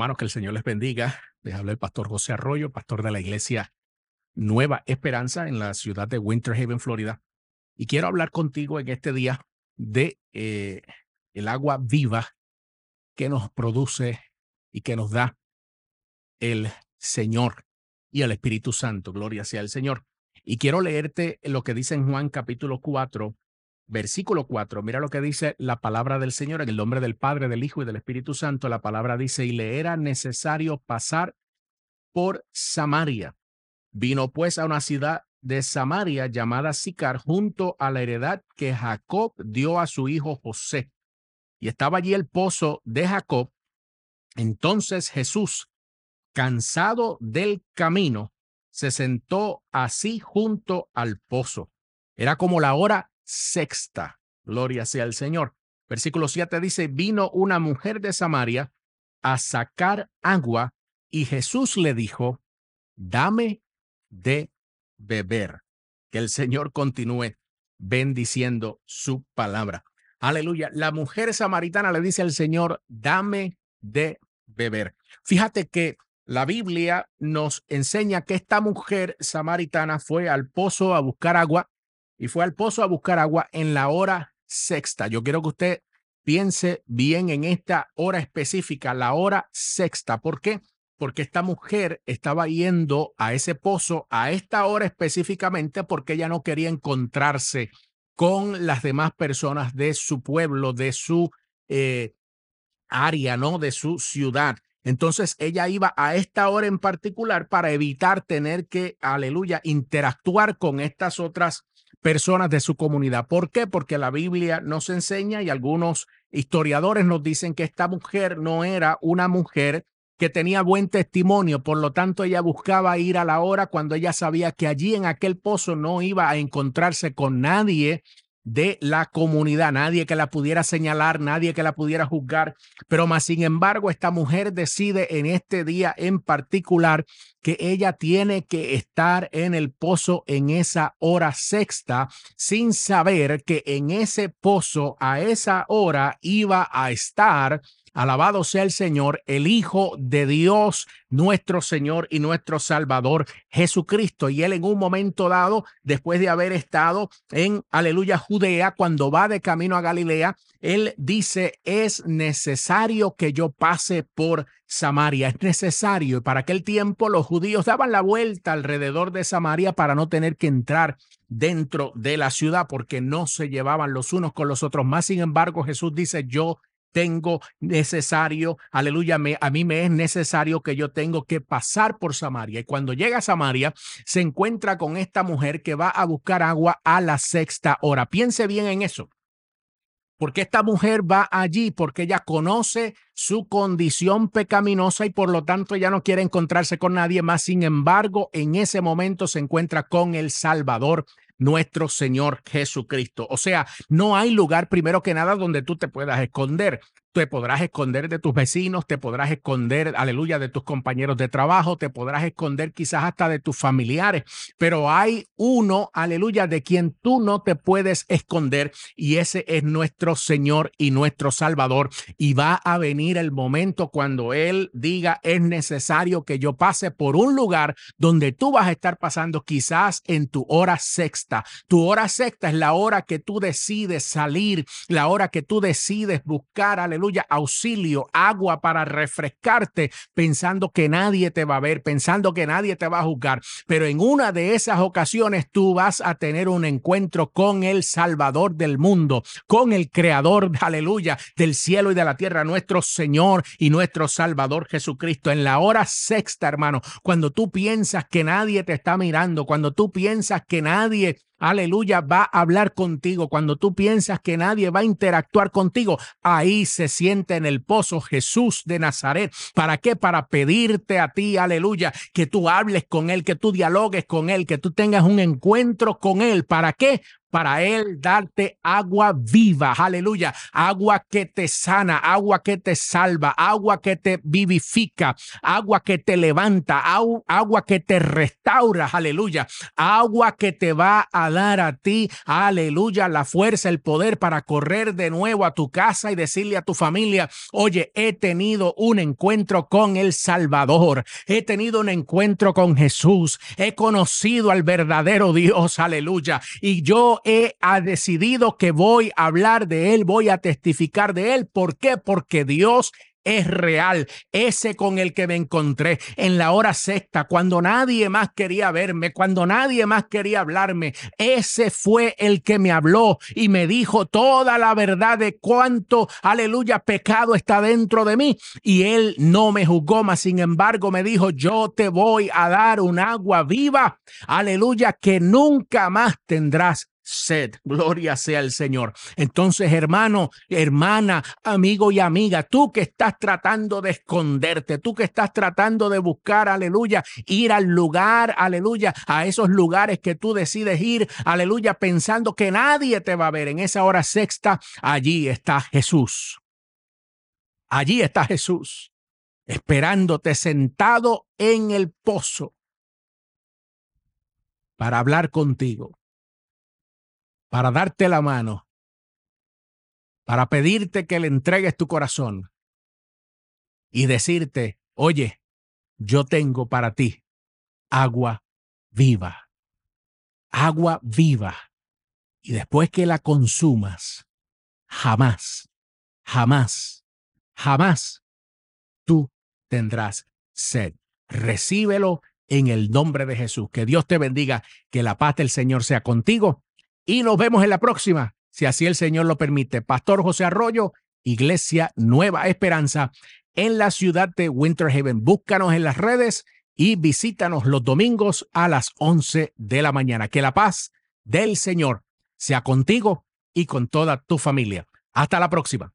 Hermanos, que el Señor les bendiga. Les habla el pastor José Arroyo, pastor de la iglesia Nueva Esperanza en la ciudad de Winter Haven, Florida. Y quiero hablar contigo en este día de eh, el agua viva que nos produce y que nos da el Señor y el Espíritu Santo. Gloria sea el Señor. Y quiero leerte lo que dice en Juan capítulo 4, versículo 4, mira lo que dice la palabra del Señor en el nombre del Padre, del Hijo y del Espíritu Santo. La palabra dice, y le era necesario pasar por Samaria. Vino pues a una ciudad de Samaria llamada Sicar, junto a la heredad que Jacob dio a su hijo José. Y estaba allí el pozo de Jacob. Entonces Jesús, cansado del camino, se sentó así junto al pozo. Era como la hora sexta. Gloria sea al Señor. Versículo 7 dice, vino una mujer de Samaria a sacar agua y Jesús le dijo, dame de beber. Que el Señor continúe bendiciendo su palabra. Aleluya. La mujer samaritana le dice al Señor, dame de beber. Fíjate que la Biblia nos enseña que esta mujer samaritana fue al pozo a buscar agua y fue al pozo a buscar agua en la hora sexta. Yo quiero que usted piense bien en esta hora específica, la hora sexta. ¿Por qué? Porque esta mujer estaba yendo a ese pozo a esta hora específicamente porque ella no quería encontrarse con las demás personas de su pueblo, de su eh, área, ¿no? De su ciudad. Entonces ella iba a esta hora en particular para evitar tener que, aleluya, interactuar con estas otras personas de su comunidad. ¿Por qué? Porque la Biblia nos enseña y algunos historiadores nos dicen que esta mujer no era una mujer que tenía buen testimonio, por lo tanto ella buscaba ir a la hora cuando ella sabía que allí en aquel pozo no iba a encontrarse con nadie de la comunidad, nadie que la pudiera señalar, nadie que la pudiera juzgar, pero más sin embargo esta mujer decide en este día en particular que ella tiene que estar en el pozo en esa hora sexta sin saber que en ese pozo a esa hora iba a estar Alabado sea el Señor, el Hijo de Dios, nuestro Señor y nuestro Salvador Jesucristo. Y él en un momento dado, después de haber estado en, aleluya, Judea, cuando va de camino a Galilea, él dice, es necesario que yo pase por Samaria, es necesario. Y para aquel tiempo los judíos daban la vuelta alrededor de Samaria para no tener que entrar dentro de la ciudad porque no se llevaban los unos con los otros. Más sin embargo, Jesús dice, yo tengo necesario, aleluya, a mí me es necesario que yo tengo que pasar por Samaria. Y cuando llega a Samaria, se encuentra con esta mujer que va a buscar agua a la sexta hora. Piense bien en eso. Porque esta mujer va allí porque ella conoce su condición pecaminosa y por lo tanto ella no quiere encontrarse con nadie más. Sin embargo, en ese momento se encuentra con el Salvador nuestro Señor Jesucristo. O sea, no hay lugar primero que nada donde tú te puedas esconder te podrás esconder de tus vecinos, te podrás esconder, aleluya, de tus compañeros de trabajo, te podrás esconder quizás hasta de tus familiares, pero hay uno, aleluya, de quien tú no te puedes esconder y ese es nuestro Señor y nuestro Salvador. Y va a venir el momento cuando Él diga, es necesario que yo pase por un lugar donde tú vas a estar pasando quizás en tu hora sexta. Tu hora sexta es la hora que tú decides salir, la hora que tú decides buscar, aleluya aleluya, auxilio, agua para refrescarte, pensando que nadie te va a ver, pensando que nadie te va a juzgar. Pero en una de esas ocasiones tú vas a tener un encuentro con el Salvador del mundo, con el Creador, aleluya, del cielo y de la tierra, nuestro Señor y nuestro Salvador Jesucristo. En la hora sexta, hermano, cuando tú piensas que nadie te está mirando, cuando tú piensas que nadie aleluya, va a hablar contigo. Cuando tú piensas que nadie va a interactuar contigo, ahí se siente en el pozo Jesús de Nazaret. ¿Para qué? Para pedirte a ti, aleluya, que tú hables con Él, que tú dialogues con Él, que tú tengas un encuentro con Él. ¿Para qué? Para Él darte agua viva, aleluya, agua que te sana, agua que te salva, agua que te vivifica, agua que te levanta, agua que te restaura, aleluya, agua que te va a dar a ti, aleluya, la fuerza, el poder para correr de nuevo a tu casa y decirle a tu familia, oye, he tenido un encuentro con el Salvador, he tenido un encuentro con Jesús, he conocido al verdadero Dios, aleluya, y yo he decidido que voy a hablar de Él, voy a testificar de Él. ¿Por qué? Porque Dios es real, ese con el que me encontré en la hora sexta, cuando nadie más quería verme, cuando nadie más quería hablarme, ese fue el que me habló y me dijo toda la verdad de cuánto, aleluya, pecado está dentro de mí. Y él no me juzgó, mas sin embargo me dijo, yo te voy a dar un agua viva, aleluya, que nunca más tendrás sed. Gloria sea el Señor. Entonces, hermano, hermana, amigo y amiga, tú que estás tratando de esconderte, tú que estás tratando de buscar, aleluya, ir al lugar, aleluya, a esos lugares que tú decides ir, aleluya, pensando que nadie te va a ver en esa hora sexta, allí está Jesús. Allí está Jesús, esperándote sentado en el pozo para hablar contigo para darte la mano, para pedirte que le entregues tu corazón y decirte, oye, yo tengo para ti agua viva, agua viva. Y después que la consumas, jamás, jamás, jamás tú tendrás sed. Recíbelo en el nombre de Jesús. Que Dios te bendiga, que la paz del Señor sea contigo y nos vemos en la próxima, si así el Señor lo permite. Pastor José Arroyo, Iglesia Nueva Esperanza en la ciudad de Winter Haven. Búscanos en las redes y visítanos los domingos a las 11 de la mañana. Que la paz del Señor sea contigo y con toda tu familia. Hasta la próxima.